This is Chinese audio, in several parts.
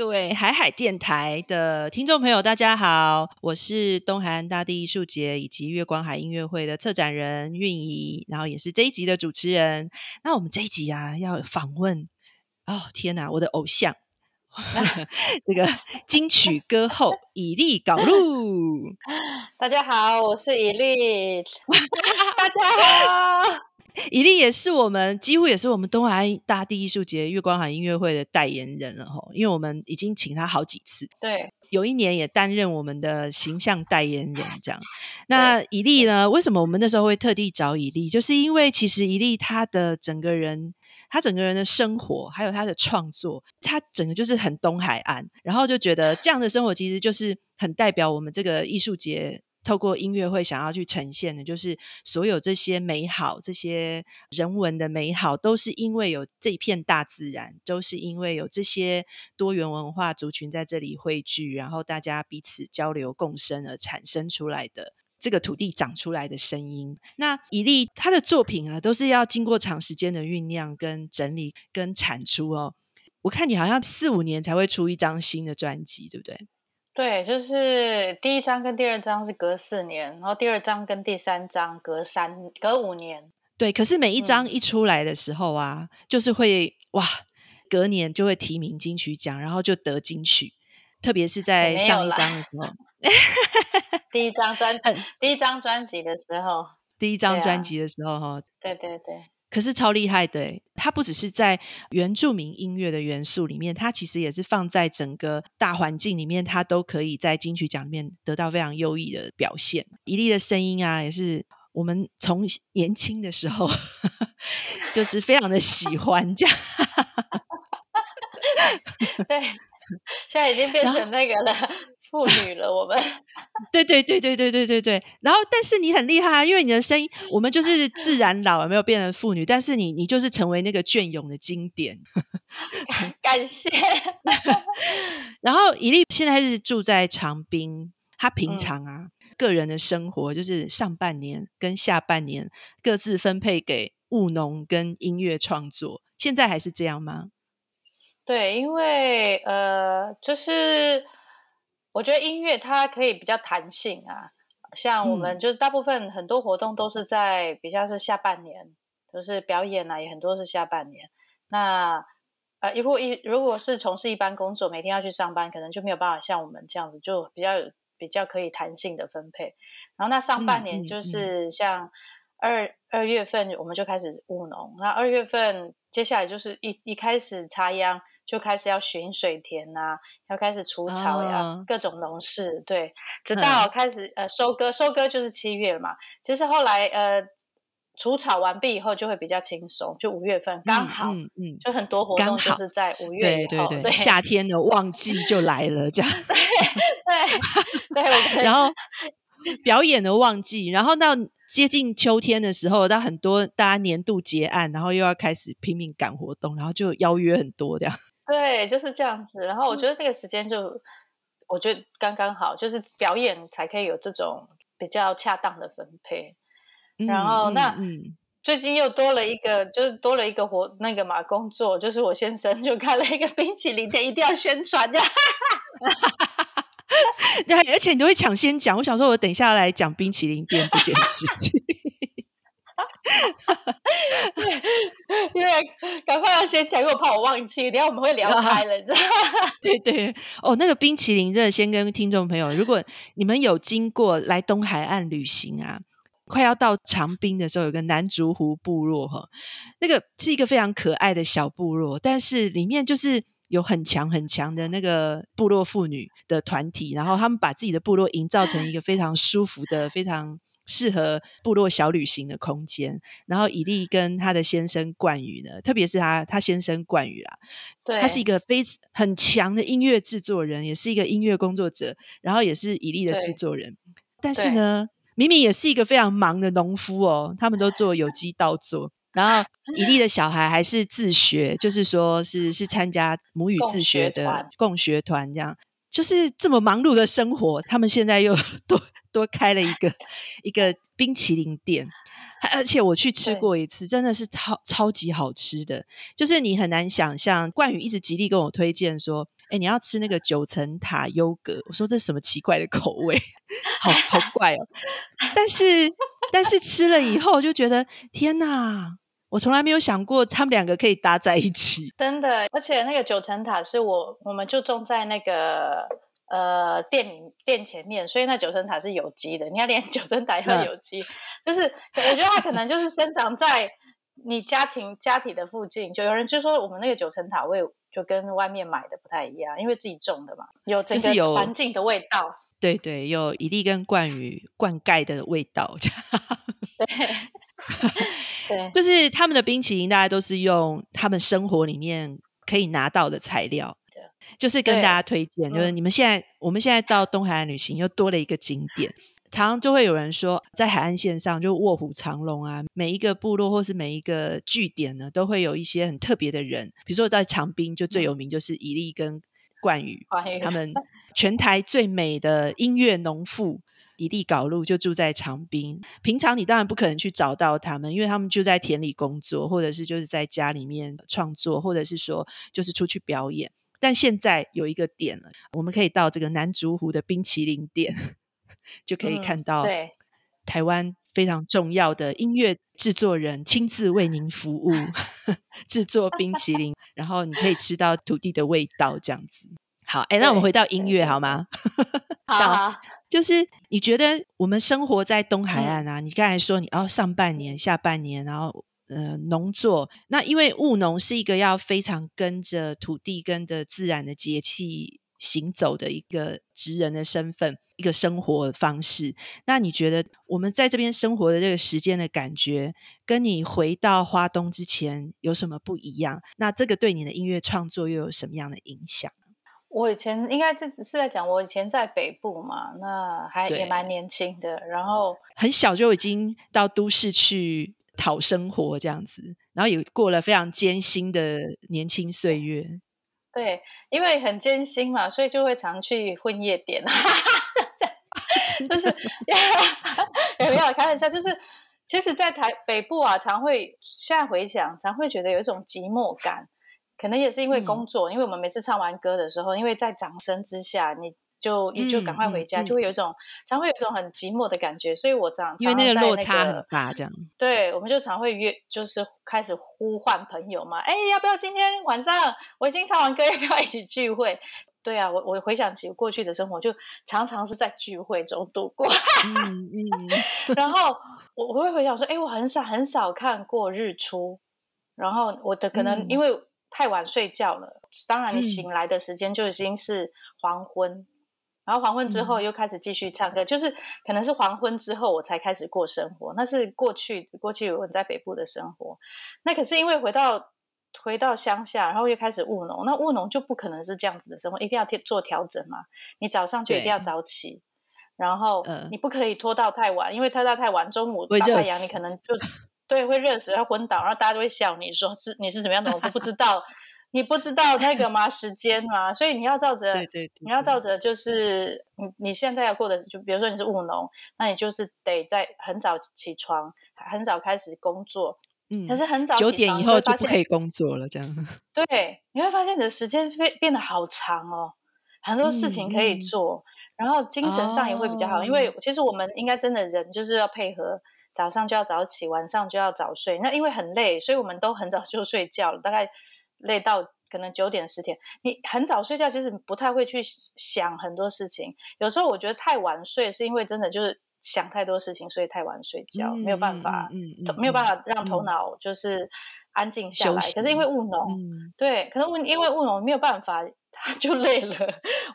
各位海海电台的听众朋友，大家好，我是东海岸大地艺术节以及月光海音乐会的策展人韵怡，然后也是这一集的主持人。那我们这一集啊，要访问哦，天哪，我的偶像，这个金曲歌后 以利搞路。大家好，我是以利。大家好。以利也是我们几乎也是我们东海大地艺术节月光海音乐会的代言人了哈，因为我们已经请他好几次，对，有一年也担任我们的形象代言人这样。那以利呢？为什么我们那时候会特地找以利？就是因为其实以利他的整个人，他整个人的生活，还有他的创作，他整个就是很东海岸，然后就觉得这样的生活其实就是很代表我们这个艺术节。透过音乐会想要去呈现的，就是所有这些美好、这些人文的美好，都是因为有这一片大自然，都是因为有这些多元文化族群在这里汇聚，然后大家彼此交流共生而产生出来的这个土地长出来的声音。那以利他的作品啊，都是要经过长时间的酝酿、跟整理、跟产出哦。我看你好像四五年才会出一张新的专辑，对不对？对，就是第一章跟第二章是隔四年，然后第二章跟第三章隔三隔五年。对，可是每一张一出来的时候啊，就是会哇，隔年就会提名金曲奖，然后就得金曲。特别是在上一张的时候，第一张专 第一张专辑的时候，第一张专辑的时候哈，对对对。可是超厉害的，它不只是在原住民音乐的元素里面，它其实也是放在整个大环境里面，它都可以在金曲奖里面得到非常优异的表现。一粒的声音啊，也是我们从年轻的时候 就是非常的喜欢这样。对，现在已经变成那个了。妇女了，我们 对对对对对对对对。然后，但是你很厉害啊，因为你的声音，我们就是自然老，没有变成妇女。但是你，你就是成为那个隽永的经典。感谢。然后，以利现在是住在长滨，他平常啊，个人的生活就是上半年跟下半年各自分配给务农跟音乐创作。现在还是这样吗？对，因为呃，就是。我觉得音乐它可以比较弹性啊，像我们就是大部分很多活动都是在比较是下半年，就是表演啊，也很多是下半年。那呃，如果一如果是从事一般工作，每天要去上班，可能就没有办法像我们这样子，就比较比较可以弹性的分配。然后那上半年就是像二二月份我们就开始务农，那二月份接下来就是一一开始插秧。就开始要巡水田呐，要开始除草呀，各种农事。对，直到开始呃收割，收割就是七月嘛。其实后来呃除草完毕以后就会比较轻松，就五月份刚好，嗯嗯，就很多活动就是在五月以后，对夏天的旺季就来了，这样。对对对，然后表演的旺季，然后到接近秋天的时候，到很多大家年度结案，然后又要开始拼命赶活动，然后就邀约很多这样。对，就是这样子。然后我觉得那个时间就，我觉得刚刚好，就是表演才可以有这种比较恰当的分配。然后那最近又多了一个，就是多了一个活那个嘛工作，就是我先生就开了一个冰淇淋店，一定要宣传的。对，而且你都会抢先讲。我想说，我等一下来讲冰淇淋店这件事情。因为赶快要先讲，因为我怕我忘记，等下我们会聊开了，你知道？对对哦，那个冰淇淋，真的先跟听众朋友，如果你们有经过来东海岸旅行啊，快要到长滨的时候，有个南竹湖部落哈，那个是一个非常可爱的小部落，但是里面就是有很强很强的那个部落妇女的团体，然后他们把自己的部落营造成一个非常舒服的、非常。适合部落小旅行的空间。然后以利跟他的先生冠宇呢，特别是他他先生冠宇啊，对，他是一个非常很强的音乐制作人，也是一个音乐工作者，然后也是以利的制作人。但是呢，明明也是一个非常忙的农夫哦，他们都做有机稻作。然后以利的小孩还是自学，就是说是是参加母语自学的共学团，这样就是这么忙碌的生活，他们现在又 多。多开了一个一个冰淇淋店，而且我去吃过一次，真的是超超级好吃的。就是你很难想象，冠宇一直极力跟我推荐说，哎，你要吃那个九层塔优格。我说这什么奇怪的口味，好好怪哦。但是但是吃了以后就觉得天哪，我从来没有想过他们两个可以搭在一起。真的，而且那个九层塔是我我们就种在那个。呃，店里店前面，所以那九层塔是有机的。你看，连九层塔要有机，就是我觉得它可能就是生长在你家庭家庭的附近。就有人就说，我们那个九层塔味就跟外面买的不太一样，因为自己种的嘛，有这个环境的味道。对对，有一粒跟冠鱼灌溉的味道。对 对，就是他们的冰淇淋，大家都是用他们生活里面可以拿到的材料。就是跟大家推荐，就是你们现在，我们现在到东海岸旅行又多了一个景点，常常就会有人说，在海岸线上就卧虎藏龙啊，每一个部落或是每一个据点呢，都会有一些很特别的人，比如说在长滨就最有名就是以利跟冠宇，他。们全台最美的音乐农妇以利搞路就住在长滨，平常你当然不可能去找到他们，因为他们就在田里工作，或者是就是在家里面创作，或者是说就是出去表演。但现在有一个点了，我们可以到这个南竹湖的冰淇淋店，就可以看到台湾非常重要的音乐制作人亲自为您服务 制作冰淇淋，然后你可以吃到土地的味道，这样子。好，哎，那我们回到音乐好吗？好，就是你觉得我们生活在东海岸啊？你刚才说你要上半年、下半年，然后。呃，农作那因为务农是一个要非常跟着土地、跟着自然的节气行走的一个职人的身份，一个生活方式。那你觉得我们在这边生活的这个时间的感觉，跟你回到花东之前有什么不一样？那这个对你的音乐创作又有什么样的影响？我以前应该这只是在讲我以前在北部嘛，那还也蛮年轻的，然后很小就已经到都市去。讨生活这样子，然后也过了非常艰辛的年轻岁月。对，因为很艰辛嘛，所以就会常去混夜店。就是 有没有开玩笑？就是其实，在台北部啊，常会现在回想，常会觉得有一种寂寞感。可能也是因为工作，因为我们每次唱完歌的时候，因为在掌声之下，你。就你就赶快回家，就会有一种常会有一种很寂寞的感觉，所以我常因为那个落差很大，这样对，我们就常会约，就是开始呼唤朋友嘛，哎，要不要今天晚上我已经唱完歌，要不要一起聚会？对啊，我我回想起过去的生活，就常常是在聚会中度过。嗯嗯，然后我我会回想说，哎，我很少很少看过日出，然后我的可能因为太晚睡觉了，当然你醒来的时间就已经是黄昏。然后黄昏之后又开始继续唱歌，就是可能是黄昏之后我才开始过生活，那是过去过去我在北部的生活。那可是因为回到回到乡下，然后又开始务农，那务农就不可能是这样子的生活，一定要做调整嘛。你早上就一定要早起，然后你不可以拖到太晚，因为拖到太晚，中午大太阳你可能就对会热死要昏倒，然后大家都会笑你说是你是怎么样的，我都不知道。你不知道那个吗？时间吗？所以你要照着，对对，你要照着，就是你你现在要过的，就比如说你是务农，那你就是得在很早起床，很早开始工作。嗯，可是很早九点以后就不可以工作了，这样。对，你会发现你的时间变变得好长哦，很多事情可以做，然后精神上也会比较好，因为其实我们应该真的人就是要配合，早上就要早起，晚上就要早睡。那因为很累，所以我们都很早就睡觉了，大概。累到可能九点十点，你很早睡觉，其实不太会去想很多事情。有时候我觉得太晚睡，是因为真的就是想太多事情，所以太晚睡觉，没有办法，没有办法让头脑就是安静下来。可是因为务农，对，可能因为务农没有办法，他就累了，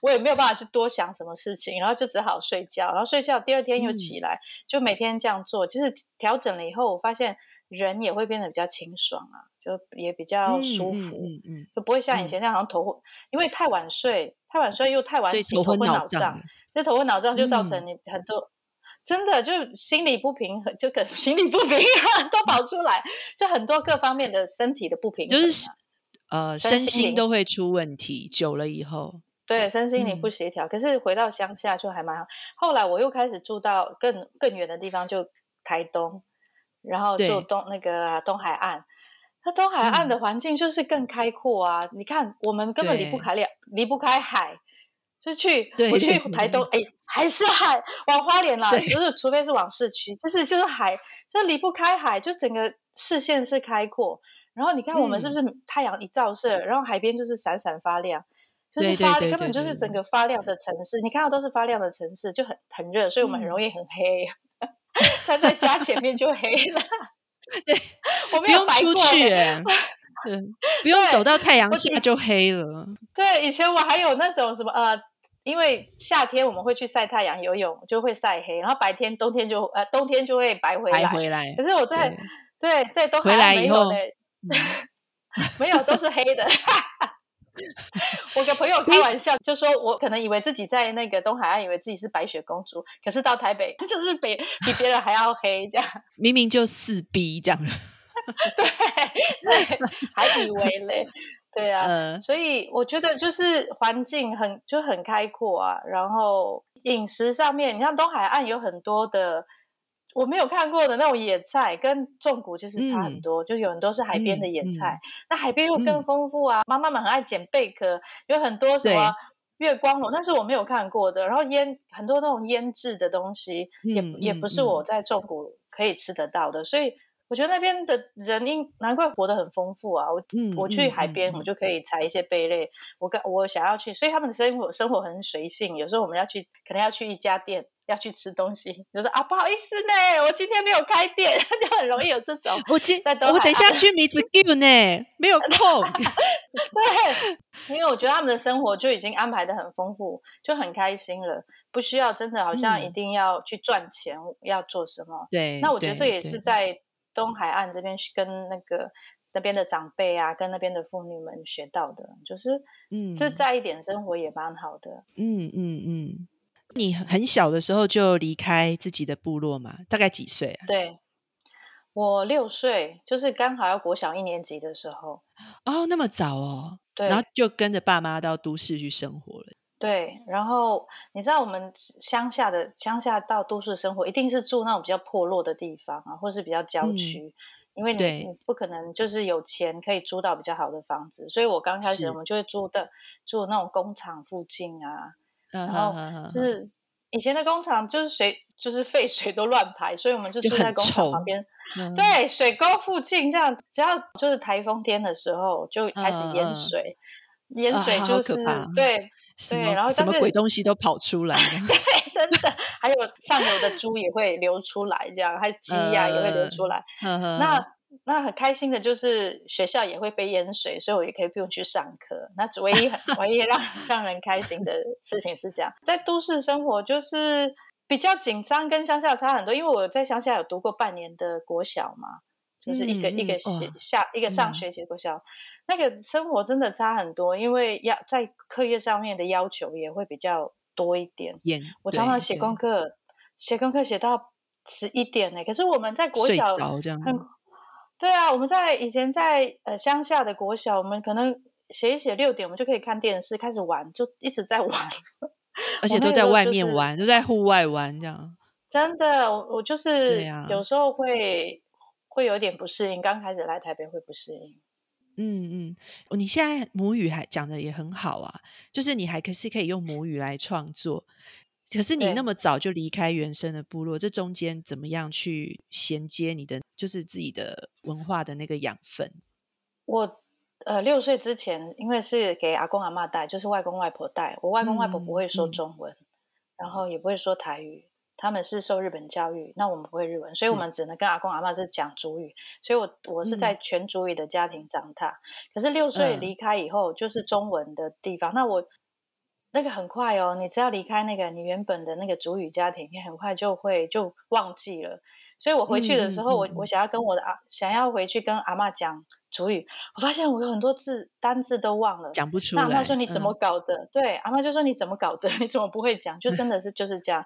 我也没有办法去多想什么事情，然后就只好睡觉，然后睡觉，第二天又起来，就每天这样做。其实调整了以后，我发现。人也会变得比较清爽啊，就也比较舒服，嗯就不会像以前那样好像头，因为太晚睡，太晚睡又太晚起，头昏脑胀，这头昏脑胀就造成你很多真的就心理不平衡，就跟 心理不平衡都跑出来，就很多各方面的身体的不平衡，就是呃身心都会出问题，久了以后，对身心灵不协调。可是回到乡下就还蛮好，后来我又开始住到更更远的地方，就台东。然后就东那个东海岸，那东海岸的环境就是更开阔啊！你看，我们根本离不开两，离不开海，就去对我去台东，哎，还是海，往花莲啦，就是除非是往市区，就是就是海，就离不开海，就整个视线是开阔。然后你看我们是不是嗯太阳一照射，然后海边就是闪闪发亮，就是发根本就是整个发亮的城市，你看到都是发亮的城市，就很很热，所以我们很嗯容易很黑。站在家前面就黑了，对，我没有不用出白过欸去哎、对，不用走到太阳下就黑了。对，以前我还有那种什么呃，因为夏天我们会去晒太阳游泳，就会晒黑，然后白天冬天就呃冬天就会白回来。白回来可，是我在对对在东回来以后没有都是黑的。我跟朋友开玩笑，就说我可能以为自己在那个东海岸，以为自己是白雪公主，可是到台北就是比比别人还要黑，这样 明明就四 B 这样。对对，还以为嘞，对啊，呃，所以我觉得就是环境很就很开阔啊，然后饮食上面，你像东海岸有很多的我没有看过的那种野菜，跟种谷其实差很嗯多，就有很多是海边的野嗯菜，那海边又更嗯丰富啊。妈妈们很爱捡贝壳，有很多什么月光螺，但是我没有看过的。然后腌很多那种腌制的东西，也嗯也嗯不是我在种谷可以吃得到的，所以。我觉得那边的人应难怪活得很丰富啊！我、嗯我去嗯海边，嗯我就可以采一些贝类。我跟我想要去，所以他们的生活生活很随性。有时候我们要去，可能要去一家店，要去吃东西，就说啊不好意思呢，我今天没有开店，就很容易有这种。我今在东海我等一下去米子 give 呢，没有空。对，因为我觉得他们的生活就已经安排的很丰富，就很开心了，不需要真的好像一嗯定要去赚钱，要做什么。对，那我觉得这也是在东海岸这边跟那个那边的长辈啊，跟那边的妇女们学到的，就是嗯自在一点生活也蛮好的。嗯嗯嗯。你很小的时候就离开自己的部落嘛？大概几岁啊？对，我六岁，就是刚好要国小一年级的时候，哦，那么早哦。对然后就跟着爸妈到都市去生活了。对，然后你知道我们乡下的乡下到都市生活，一定是住那种比较破落的地方啊，或是比较郊嗯区，因为你你不可能就是有钱可以租到比较好的房子，所以我刚开始我们就会住的住那种工厂附近啊，嗯然后就是以前的工厂就是水就是废水都乱排，所以我们就住在工厂旁边，嗯。对，水沟附近这样，只要就是台风天的时候就开始淹水，淹啊水就是、对什对然后什么鬼东西都跑出来了。对，真的，还有上游的猪也会流出来，这样，还有鸡呀、也会流出来。那那很开心的就是学校也会被淹水，所以我也可以不用去上课。那唯一很唯一让让人开心的事情是这样，在都市生活就是比较紧张，跟乡下差很多。因为我在乡下有读过半年的国小嘛，就是一个、嗯一个学下一个上嗯学期的国小，那个生活真的差很多，因为要在课业上面的要求也会比较多一点。我常常写功课，写功课写到十一点呢。可是我们在国小这样很，对啊，我们在以前在呃乡下的国小，我们可能写一写六点，我们就可以看电视，开始玩，就一直在玩。而且都在外面玩，都在户外玩这样。真的，我我就是有时候会会有点不适应，刚开始来台北会不适应。嗯嗯，哦你现在母语还讲的也很好啊，就是你还可是可以用母语来创作。可是你那么早就离开原生的部落，这中间怎么样去衔接你的就是自己的文化的那个养分？我呃六岁之前，因为是给阿公阿妈带，就是外公外婆带，我外公外婆不会说中文，然后也不会说台语，他们是受日本教育，那我们不会日文，所以我们只能跟阿公阿妈是讲主语，所以我我是嗯在全主语的家庭长大。可是六岁嗯离开以后，就是中文的地方，那我。那个很快哦，你只要离开那个你原本的那个主语家庭，你很快就会就忘记了。所以我回去的时候，我我想要跟我的阿想要回去跟阿妈讲主语，我发现我有很多字单字都忘了。讲不出来。那阿妈说你怎么嗯搞的？对，阿妈就说你怎么搞的？你怎么不会讲？就真的是就是这样。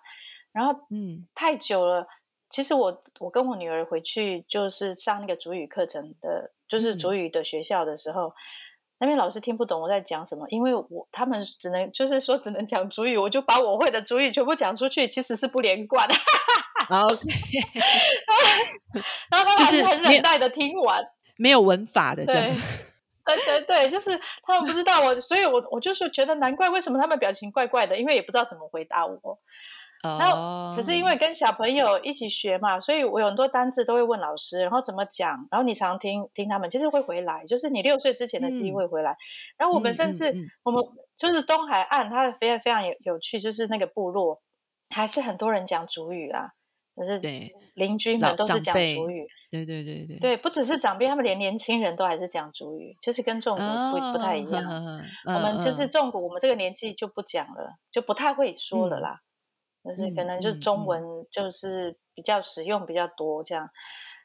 然后嗯太久了，其实我我跟我女儿回去就是上那个主语课程的，就是嗯主语的学校的时候。那边老师听不懂我在讲什么，因为我他们只能就是说只能讲主语，我就把我会的主语全部讲出去，其实是不连贯的。然 后然后他们就是很忍耐的听完，没有文法的这样对。对对对，就是他们不知道我，所以我我就是觉得难怪为什么他们表情怪怪的，因为也不知道怎么回答我。然后，可是因为跟小朋友一起学嘛，所以我有很多单词都会问老师，然后怎么讲，然后你常听听他们，其实会回来，就是你六岁之前的记忆会回来。然后我们甚至我们就是东海岸，它非常非常有有趣，就是那个部落还是很多人讲主语啊，就是邻居们都是讲主语，对对对对，对，不只是长辈，他们连年轻人都还是讲主语，就是跟中国不不太一样。我们就是中国，我们这个年纪就不讲了，就不太会说了啦。就是可能就是中文就是比较实用比较多这样，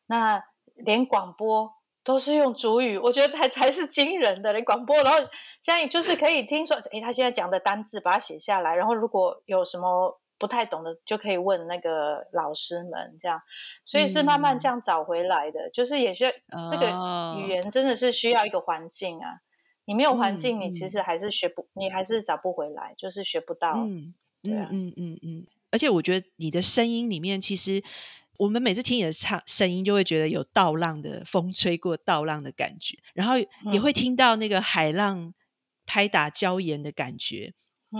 那连广播都是用主语，我觉得才才是惊人的连广播。然后现在就是可以听说，诶，他现在讲的单字把它写下来，然后如果有什么不太懂的，就可以问那个老师们这样。所以是慢慢这样找回来的，就是也是这个语言真的是需要一个环境啊，你没有环境，你其实还是学不，你还是找不回来，就是学不到。嗯嗯嗯嗯，而且我觉得你的声音里面，其实我们每次听你的唱声音，就会觉得有倒浪的风吹过倒浪的感觉，然后也会听到那个海浪拍打礁岩的感觉。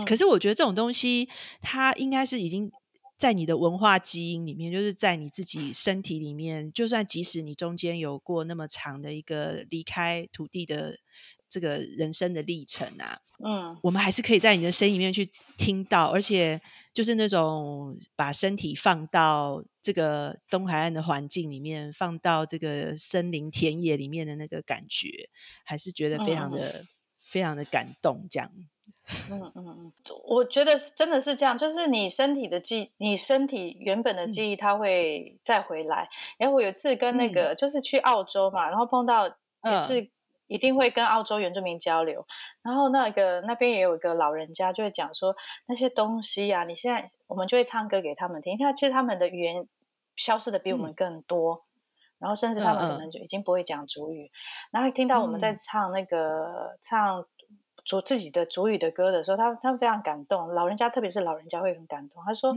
可是我觉得这种东西，它应该是已经在你的文化基因里面，就是在你自己身体里面。就算即使你中间有过那么长的一个离开土地的。这个人生的历程啊，嗯，我们还是可以在你的声音里面去听到，而且就是那种把身体放到这个东海岸的环境里面，放到这个森林田野里面的那个感觉，还是觉得非常的非常的感动。这样，嗯嗯嗯，我觉得真的是这样，就是你身体的记，你身体原本的记忆，它会再回来。然后，我有一次跟那个就是去澳洲嘛，然后碰到也是。一定会跟澳洲原住民交流，然后那个那边也有一个老人家就会讲说那些东西啊，你现在我们就会唱歌给他们听。看，其实他们的语言消失的比我们更多，然后甚至他们可能就已经不会讲主语。然后听到我们在唱那个唱主自己的主语的歌的时候，他他们非常感动。老人家特别是老人家会很感动，他说：“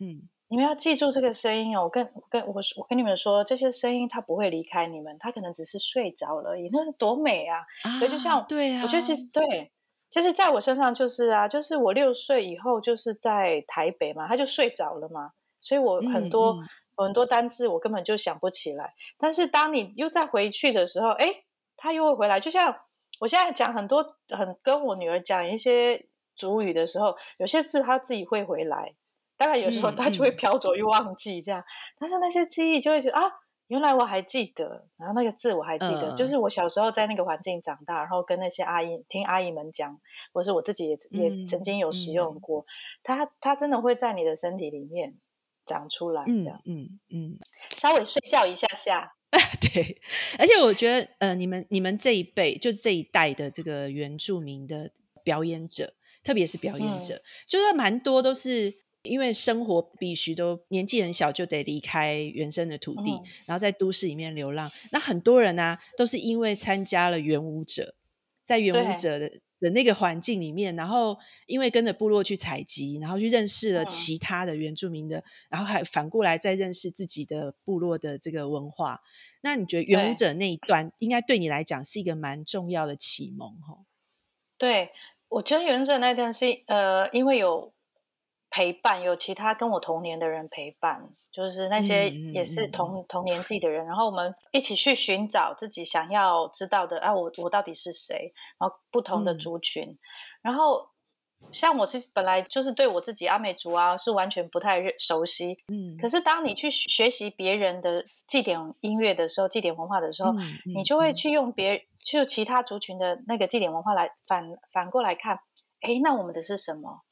嗯。”你们要记住这个声音哦！我跟跟我我跟你们说，这些声音它不会离开你们，它可能只是睡着了而已。那是多美啊！所以就像对啊，我觉得其实对，其实在我身上就是啊，就是我六岁以后就是在台北嘛，他就睡着了嘛，所以我很多很多单字我根本就想不起来。但是当你又再回去的时候，哎，他又会回来。就像我现在讲很多很跟我女儿讲一些主语的时候，有些字他自己会回来。当然，有时候他就会飘走又忘记这样，但是那些记忆就会觉得啊，原来我还记得，然后那个字我还记得，就是我小时候在那个环境长大，然后跟那些阿姨听阿姨们讲，或是我自己也也曾经有使用过，它它真的会在你的身体里面长出来，这样，嗯嗯，稍微睡觉一下下，对，而且我觉得，呃，你们你们这一辈就是这一代的这个原住民的表演者，特别是表演者，就是蛮多都是。因为生活必须都年纪很小就得离开原生的土地，然后在都市里面流浪。那很多人呢，都是因为参加了原舞者，在原舞者的的那个环境里面，然后因为跟着部落去采集，然后去认识了其他的原住民的，然后还反过来再认识自己的部落的这个文化。那你觉得原舞者那一段应该对你来讲是一个蛮重要的启蒙？吼，对我觉得原舞者那段是呃，因为有。陪伴有其他跟我同年的人陪伴，就是那些也是同同年纪的人，然后我们一起去寻找自己想要知道的。啊，我我到底是谁？然后不同的族群，然后像我其实本来就是对我自己阿美族啊是完全不太认熟悉，嗯。可是当你去学习别人的祭典音乐的时候，祭典文化的时候，你就会去用别就其他族群的那个祭典文化来反反过来看，哎，那我们的是什么？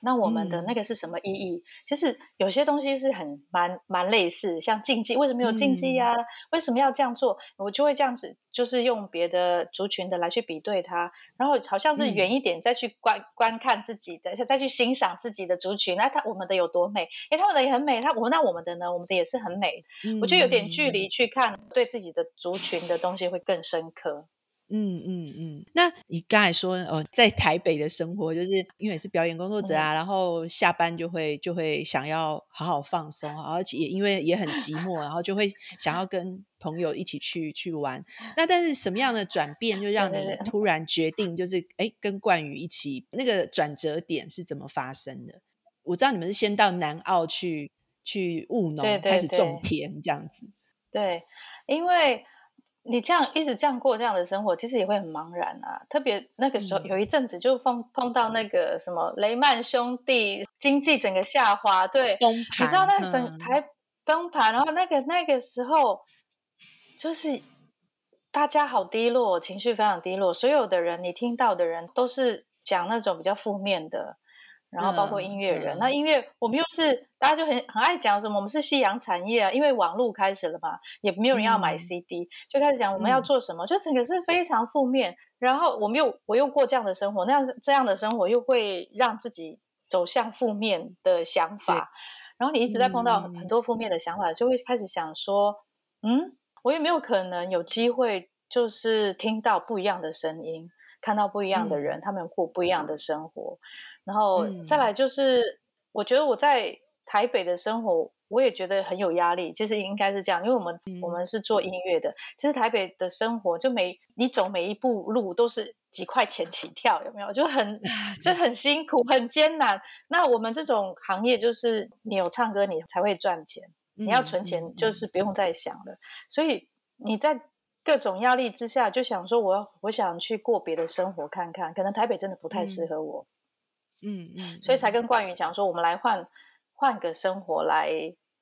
那我们的那个是什么意义？其实有些东西是很蛮蛮类似，像禁忌，为什么有禁忌呀？为什么要这样做？我就会这样子，就是用别的族群的来去比对它，然后好像是远一点再去观观看自己的，再去欣赏自己的族群。那他我们的有多美？哎，他们的也很美。他我那我们的呢？我们的也是很美。我觉得有点距离去看，对自己的族群的东西会更深刻。嗯嗯嗯，那你刚才说哦，在台北的生活，就是因为是表演工作者啊，然后下班就会就会想要好好放松，而且也因为也很寂寞，然后就会想要跟朋友一起去去玩。那但是什么样的转变，就让你突然决定，就是哎，跟冠宇一起，那个转折点是怎么发生的？我知道你们是先到南澳去去务农，开始种田这样子。对，因为。你这样一直这样过这样的生活，其实也会很茫然啊。特别那个时候有一阵子就碰碰到那个什么雷曼兄弟经济整个下滑，对，崩盘。你知道那整台崩盘，然后那个那个时候就是大家好低落，情绪非常低落。所有的人，你听到的人都是讲那种比较负面的。然后包括音乐人，那音乐我们又是大家就很很爱讲什么，我们是夕阳产业啊，因为网络开始了嘛，也没有人要买 CD，就开始讲我们要做什么，就整个是非常负面。然后我们又我又过这样的生活，那样这样的生活又会让自己走向负面的想法。然后你一直在碰到很多负面的想法，就会开始想说，嗯，我有没有可能有机会，就是听到不一样的声音，看到不一样的人，他们过不一样的生活。然后再来就是，我觉得我在台北的生活，我也觉得很有压力。其实应该是这样，因为我们我们是做音乐的，其实台北的生活就每你走每一步路都是几块钱起跳，有没有？就很就很辛苦，很艰难。那我们这种行业就是你有唱歌，你才会赚钱。你要存钱，就是不用再想了。所以你在各种压力之下，就想说，我要我想去过别的生活看看。可能台北真的不太适合我。嗯嗯，所以才跟冠宇讲说，我们来换换个生活来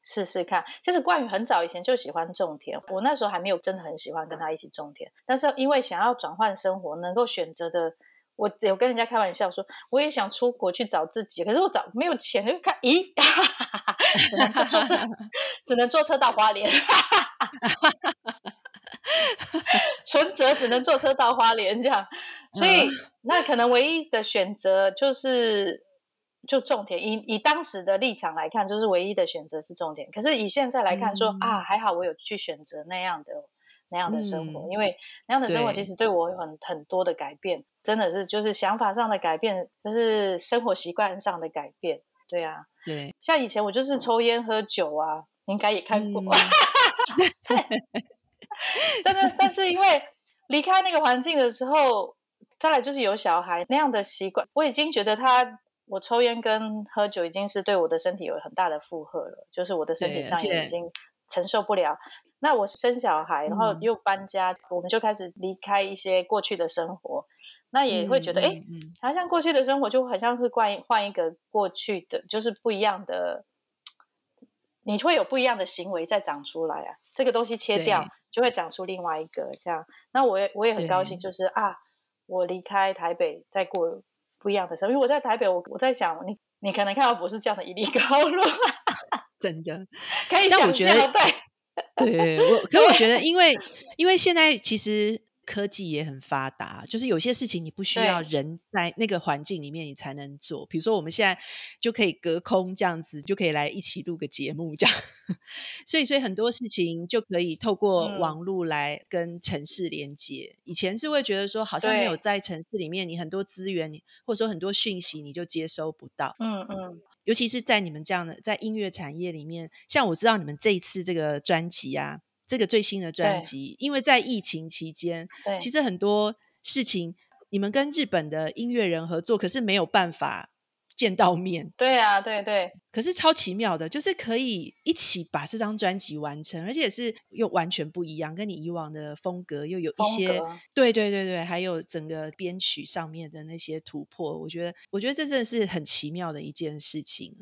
试试看。其实冠宇很早以前就喜欢种田，我那时候还没有真的很喜欢跟他一起种田。但是因为想要转换生活，能够选择的，我有跟人家开玩笑说，我也想出国去找自己，可是我找没有钱，就看咦，只能坐车，只能坐车到花莲，存折只能坐车到花莲这样。所以，那可能唯一的选择就是就种田。以以当时的立场来看，就是唯一的选择是种田。可是以现在来看，说啊，还好我有去选择那样的那样的生活，因为那样的生活其实对我有很很多的改变，真的是就是想法上的改变，就是生活习惯上的改变。对啊，对，像以前我就是抽烟喝酒啊，应该也看过。但是但是因为离开那个环境的时候。再来就是有小孩那样的习惯，我已经觉得他我抽烟跟喝酒已经是对我的身体有很大的负荷了，就是我的身体上已经承受不了。那我生小孩，然后又搬家，我们就开始离开一些过去的生活，那也会觉得，哎，好像过去的生活就很像是换换一个过去的，就是不一样的，你会有不一样的行为再长出来啊。这个东西切掉，就会长出另外一个这样。那我也我也很高兴，就是啊。我离开台北，再过不一样的生活。因为我在台北，我我在想，你你可能看到不是这样的一粒高路，真的可以想象，对，对我可我觉得，因为因为现在其实。科技也很发达，就是有些事情你不需要人在那个环境里面你才能做。比如说我们现在就可以隔空这样子，就可以来一起录个节目这样。所以，所以很多事情就可以透过网络来跟城市连接。以前是会觉得说，好像没有在城市里面，你很多资源，或者说很多讯息，你就接收不到。嗯嗯。尤其是在你们这样的在音乐产业里面，像我知道你们这一次这个专辑啊。这个最新的专辑，因为在疫情期间，其实很多事情，你们跟日本的音乐人合作，可是没有办法见到面。对啊，对对。可是超奇妙的，就是可以一起把这张专辑完成，而且是又完全不一样，跟你以往的风格又有一些，对对对对，还有整个编曲上面的那些突破，我觉得，我觉得这真的是很奇妙的一件事情。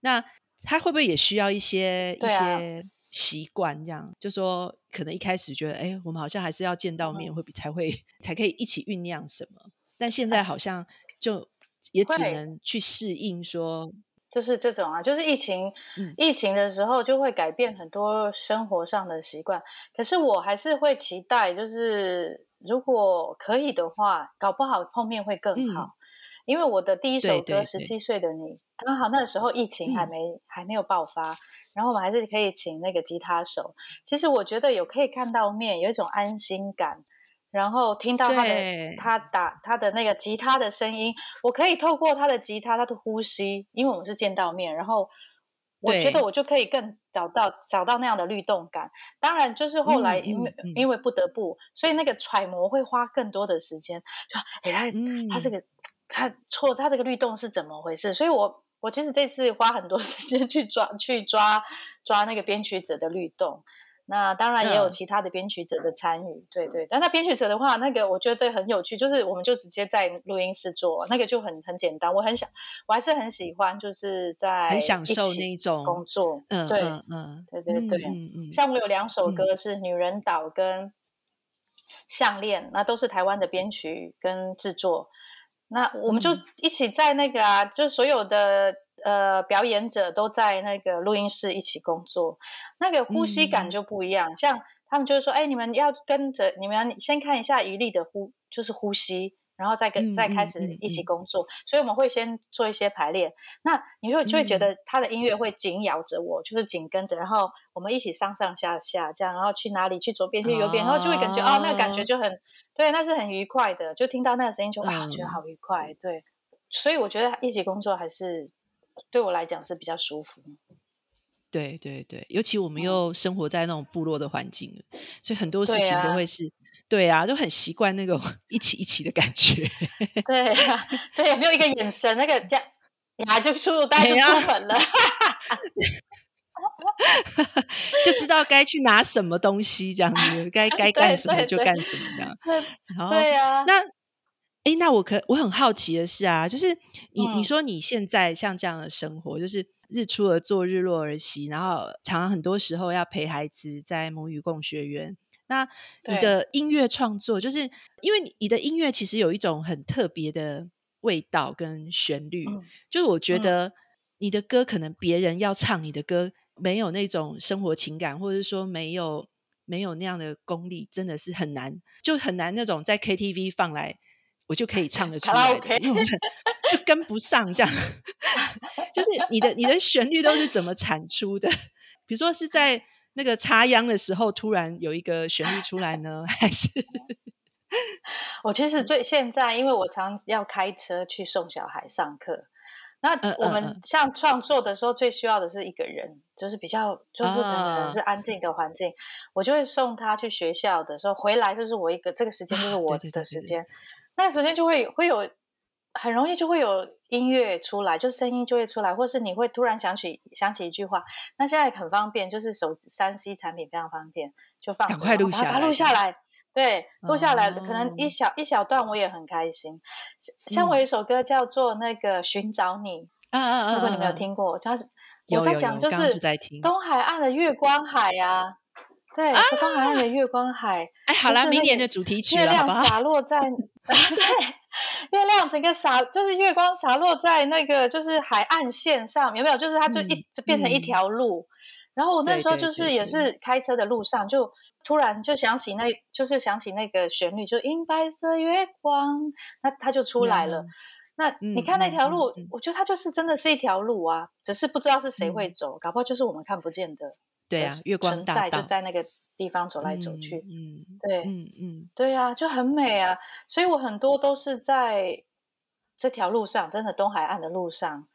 那他会不会也需要一些一些？习惯这样，就说可能一开始觉得，哎，我们好像还是要见到面，会比才会才可以一起酝酿什么。但现在好像就也只能去适应，说就是这种啊，就是疫情，疫情的时候就会改变很多生活上的习惯。可是我还是会期待，就是如果可以的话，搞不好碰面会更好。因为我的第一首歌《十七岁的你》，刚好那时候疫情还没还没有爆发。然后我们还是可以请那个吉他手。其实我觉得有可以看到面，有一种安心感。然后听到他的他打他的那个吉他的声音，我可以透过他的吉他、他的呼吸，因为我们是见到面。然后我觉得我就可以更找到找到那样的律动感。当然，就是后来因为因为不得不，所以那个揣摩会花更多的时间。就哎，他他这个他错，他这个律动是怎么回事？所以我我其实这次花很多 时间去抓去抓抓那个编曲者的律动。那当然也有其他的编曲者的参与，对对。但那编曲者的话，那个我觉得很有趣，就是我们就直接在录音室做，那个就很很简单。我很想，我还是很喜欢，就是在很享受那种工作。嗯，对，嗯，对对对。嗯嗯。像我有两首歌是《女人岛》跟《项链》，那都是台湾的编曲跟制作。那我们就一起在那个啊，就所有的。呃，表演者都在那个录音室一起工作，那个呼吸感就不一样。像他们就是说，哎，你们要跟着，你们先看一下一粒的呼，就是呼吸，然后再跟再开始一起工作。所以我们会先做一些排练。那你会就会觉得他的音乐会紧咬着我，就是紧跟着，然后我们一起上上下下这样，然后去哪里去左边去右边，然后就会感觉哦，那个感觉就很对，那是很愉快的。就听到那个声音就啊，觉得好愉快。对，所以我觉得一起工作还是。对我来讲是比较舒服。对对对，尤其我们又生活在那种部落的环境，所以很多事情都会是，对啊，就很习惯那种 一起一起的感觉。对啊，对，有没有一个眼神，那个这样，呀，就出大家就出门了，就知道该去拿什么东西，这样子，该该干什么就干什么，这样。对啊，那。哎，那我可我很好奇的是啊，就是你你说你现在像这样的生活，就是日出而作，日落而息，然后常常很多时候要陪孩子在母语共学园。那你的音乐创作，就是因为你的音乐其实有一种很特别的味道跟旋律，就是我觉得你的歌可能别人要唱你的歌，没有那种生活情感，或者说没有没有那样的功力，真的是很难，就很难那种在 KTV 放来。我就可以唱得出来，因为就跟不上这样。就是你的你的旋律都是怎么产出的？比如说是在那个插秧的时候，突然有一个旋律出来呢，还是？我其实最现在，因为我常要开车去送小孩上课，那我们像创作的时候，最需要的是一个人，就是比较就是整个人是安静的环境，我就会送他去学校的时候回来，就是我一个这个时间就是我的时间。那个时间就会会有很容易就会有音乐出来，就声音就会出来，或是你会突然想起想起一句话。那现在很方便，就是手三 C 产品非常方便，就放赶快录下来，录下来，对，录下来，可能一小一小段我也很开心。像我有一首歌叫做那个寻找你，嗯嗯嗯，如果你没有听过，它我在讲就是东海岸的月光海呀。对，东海岸的月光海。哎，好啦，明年的主题曲了，月亮洒落在 对，月亮整个洒，就是月光洒落在那个就是海岸线上，有没有？就是它就一直变成一条路。然后我那时候就是也是开车的路上，就突然就想起那，就是想起那个旋律，就银白色月光，那它就出来了。那你看那条路，我觉得它就是真的是一条路啊，只是不知道是谁会走，搞不好就是我们看不见的。对啊，月光大道就在那个地方走来走去，嗯，对，嗯嗯，对啊，就很美啊。所以我很多都是在这条路上，真的东海岸的路上，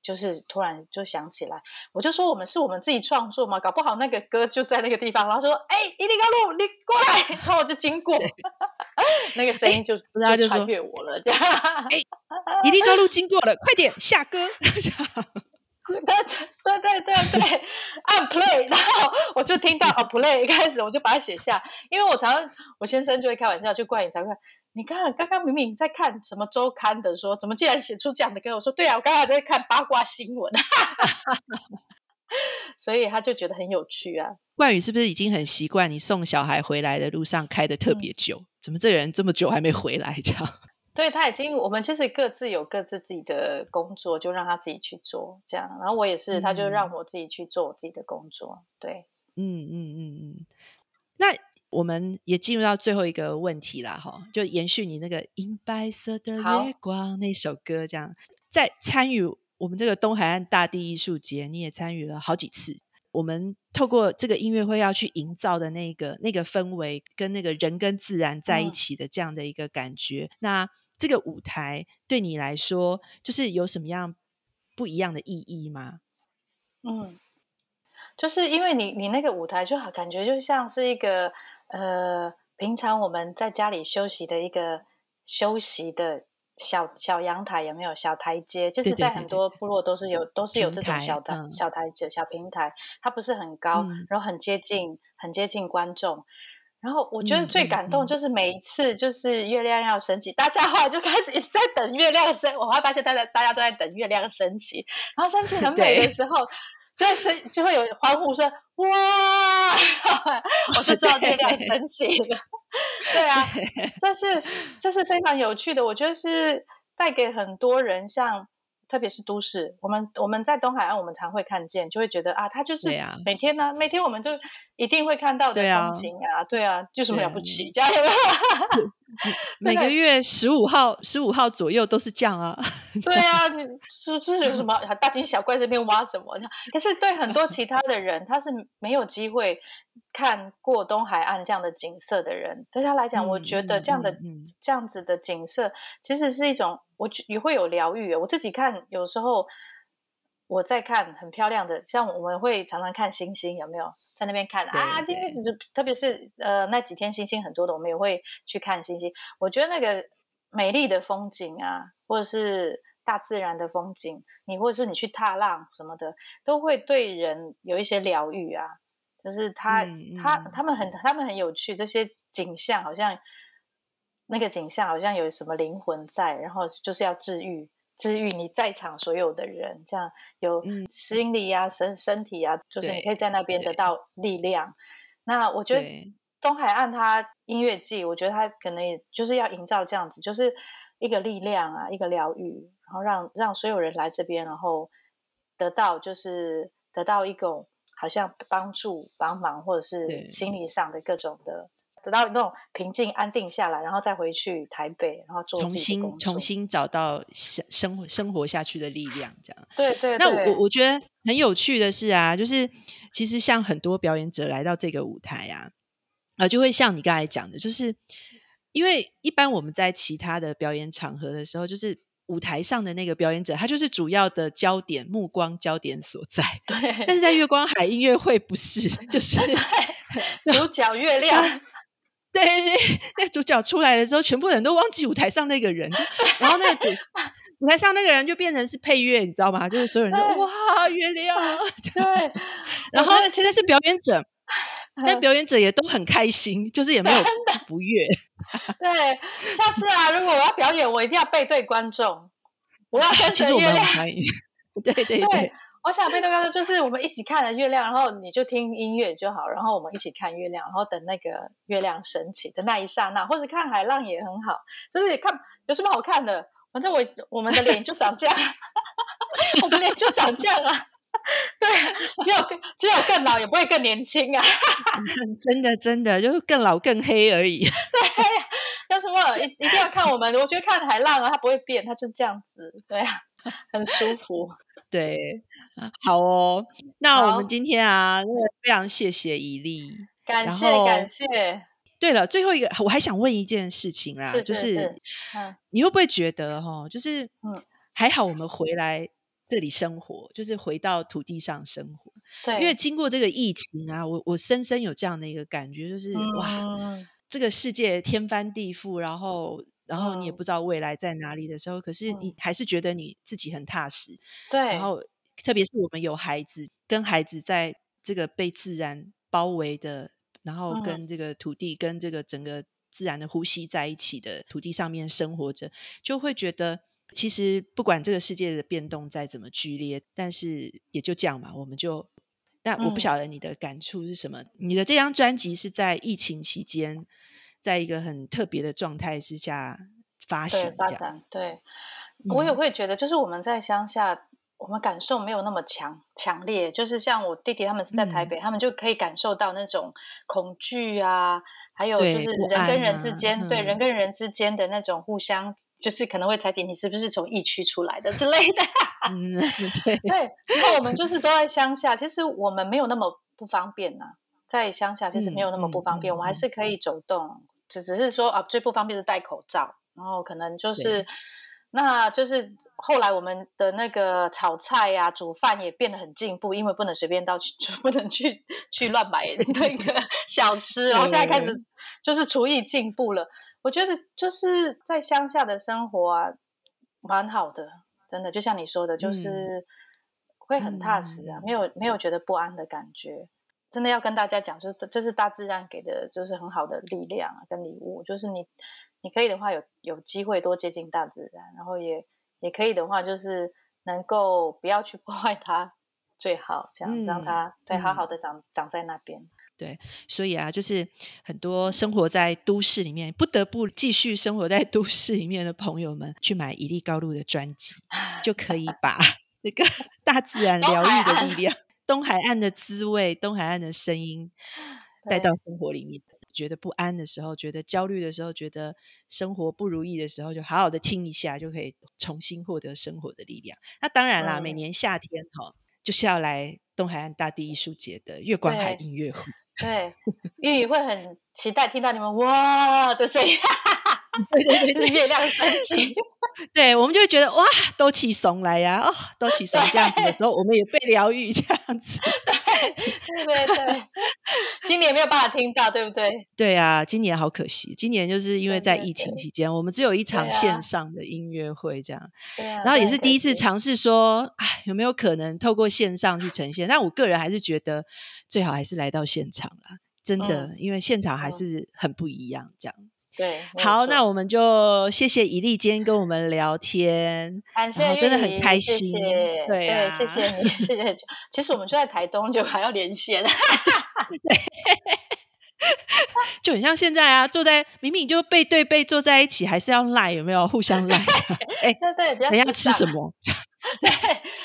就是突然就想起来，我就说我们是我们自己创作嘛，搞不好那个歌就在那个地方，然后说，哎，一定高路，你过来，然后我就经过，那个声音就不知道就穿越我了，这样，哎，一定高路经过了，快点下歌。对对对对对，按 play，然后我就听到啊 play，开始我就把它写下，因为我常常我先生就会开玩笑，就怪你才会，你看刚刚明明在看什么周刊的，说怎么竟然写出这样的歌？我说对啊，我刚刚在看八卦新闻，所以他就觉得很有趣啊。冠宇是不是已经很习惯你送小孩回来的路上开的特别久？怎么这人这么久还没回来？这样？对他已经，我们其实各自有各自自己的工作，就让他自己去做这样。然后我也是，他就让我自己去做我自己的工作。对，嗯嗯嗯嗯。那我们也进入到最后一个问题啦，哈，就延续你那个《银白色的月光》那首歌，这样在参与我们这个东海岸大地艺术节，你也参与了好几次。我们透过这个音乐会要去营造的那个那个氛围，跟那个人跟自然在一起的这样的一个感觉，那。这个舞台对你来说，就是有什么样不一样的意义吗？嗯，就是因为你你那个舞台就好，感觉就像是一个呃，平常我们在家里休息的一个休息的小小阳台，有没有小台阶？就是在很多部落都是有都是有这种小的小台阶、小平台，它不是很高，然后很接近很接近观众。然后我觉得最感动就是每一次就是月亮要升起，大家后来就开始一直在等月亮升。我会发现大家大家都在等月亮升起，然后升起很美的时候，就会升就会有欢呼声，哇！我就知道月亮升起了。对啊，这是这是非常有趣的，我觉得是带给很多人像。特别是都市，我们我们在东海岸，我们常会看见，就会觉得啊，它就是每天呢，每天我们就一定会看到的风景啊，对啊，就什么了不起，这样 每个月十五号、十五号左右都是这样啊。对啊，你说这是有什么 大惊小怪？这边挖什么？可是对很多其他的人，他是没有机会看过东海岸这样的景色的人，对他来讲，我觉得这样的这样子的景色，其实是一种。我也会有疗愈，我自己看，有时候我在看很漂亮的，像我们会常常看星星，有没有在那边看啊？今天就特别是呃那几天星星很多的，我们也会去看星星。我觉得那个美丽的风景啊，或者是大自然的风景，你或者是你去踏浪什么的，都会对人有一些疗愈啊。就是他他他们很他们很有趣，这些景象好像。那个景象好像有什么灵魂在，然后就是要治愈，治愈你在场所有的人，这样有心理啊、身身体啊，就是你可以在那边得到力量。那我觉得东海岸它音乐季，我觉得它可能也就是要营造这样子，就是一个力量啊，一个疗愈，然后让让所有人来这边，然后得到就是得到一种好像帮助、帮忙，或者是心理上的各种的。得到那种平静安定下来，然后再回去台北，然后做重新重新找到生生活生活下去的力量，这样。对对。那我我觉得很有趣的是啊，就是其实像很多表演者来到这个舞台啊，啊，就会像你刚才讲的，就是因为一般我们在其他的表演场合的时候，就是舞台上的那个表演者，他就是主要的焦点，目光焦点所在。对。但是在月光海音乐会不是，就是 主角月亮。对对，那主角出来的时候，全部人都忘记舞台上那个人，然后那个主舞台上那个人就变成是配乐，你知道吗？就是所有人都哇，月亮。对，然后其实是表演者，但表演者也都很开心，就是也没有不悦。对，下次啊，如果我要表演，我一定要背对观众，我要 跟着月亮。对对对。我想被豆哥说，就是我们一起看了月亮，然后你就听音乐就好，然后我们一起看月亮，然后等那个月亮升起的那一刹那，或者看海浪也很好。就是看有什么好看的，反正我我们的脸就长这样，我们脸就长这样啊。对，只有更只有更老，也不会更年轻啊。真的真的就是更老更黑而已。对，要什么一一定要看我们？我觉得看海浪啊，它不会变，它就这样子，对啊，很舒服。对。好哦，那我们今天啊，那非常谢谢伊利，感谢感谢。对了，最后一个我还想问一件事情啦，就是你会不会觉得哈，就是嗯，还好我们回来这里生活，就是回到土地上生活，对，因为经过这个疫情啊，我我深深有这样的一个感觉，就是哇，这个世界天翻地覆，然后然后你也不知道未来在哪里的时候，可是你还是觉得你自己很踏实，对，然后。特别是我们有孩子，跟孩子在这个被自然包围的，然后跟这个土地、跟这个整个自然的呼吸在一起的土地上面生活着，就会觉得，其实不管这个世界的变动再怎么剧烈，但是也就这样嘛。我们就，那我不晓得你的感触是什么？你的这张专辑是在疫情期间，在一个很特别的状态之下发行，发展。对，我也会觉得，就是我们在乡下。我们感受没有那么强强烈，就是像我弟弟他们是在台北，他们就可以感受到那种恐惧啊，还有就是人跟人之间，对人跟人之间的那种互相，就是可能会猜忌你是不是从疫区出来的之类的。嗯，对 对。那我们就是都在乡下，其实我们没有那么不方便呐，在乡下其实没有那么不方便，我们还是可以走动，只只是说啊，最不方便是戴口罩，然后可能就是，那就是。后来我们的那个炒菜呀、煮饭也变得很进步，因为不能随便到去，不能去去乱买那个小吃。然后现在开始就是厨艺进步了，我觉得就是在乡下的生活啊，蛮好的，真的就像你说的，就是会很踏实啊，没有没有觉得不安的感觉。真的要跟大家讲，就是这是大自然给的，就是很好的力量跟礼物，就是你你可以的话，有有机会多接近大自然，然后也。也可以的话，就是能够不要去破坏它，最好这样让它对好好的长长在那边。对，所以啊，就是很多生活在都市里面，不得不继续生活在都市里面的朋友们，去买伊利高露的专辑，就可以把 那个大自然疗愈的力量、东海岸的滋味、东海岸的声音带到生活里面。觉得不安的时候，觉得焦虑的时候，觉得生活不如意的时候，就好好的听一下，就可以重新获得生活的力量。那当然啦，每年夏天哈，就是要来东海岸大地艺术节的月光海音乐会。对，玉宇会很期待听到你们哇的声音。对对对，月亮升起，对我们就会觉得哇，都起怂来呀，哦，都起怂这样子的时候，我们也被疗愈这样子。对对对，今年没有办法听到，对不对？对啊，今年好可惜，今年就是因为在疫情期间，我们只有一场线上的音乐会这样。对啊。然后也是第一次尝试说，哎，有没有可能透过线上去呈现？但我个人还是觉得最好还是来到现场啦，真的，因为现场还是很不一样这样。对，好，那我们就谢谢以丽今天跟我们聊天，感谢真的很开心，对，谢谢你，谢谢。其实我们就在台东，就还要连线，就很像现在啊，坐在明明就背对背坐在一起，还是要赖，有没有互相赖？哎，对对，等下吃什么？对，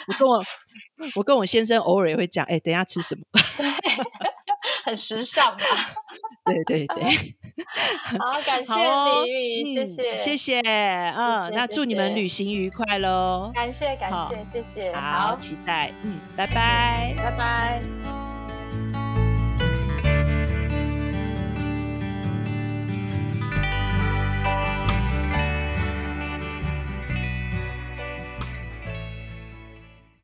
我跟我我跟我先生偶尔也会讲，哎，等下吃什么？很时尚嘛，对对对，好，感谢你，谢谢，谢谢，嗯，那祝你们旅行愉快喽，感谢感谢谢谢，好，期待，嗯，拜拜，拜拜。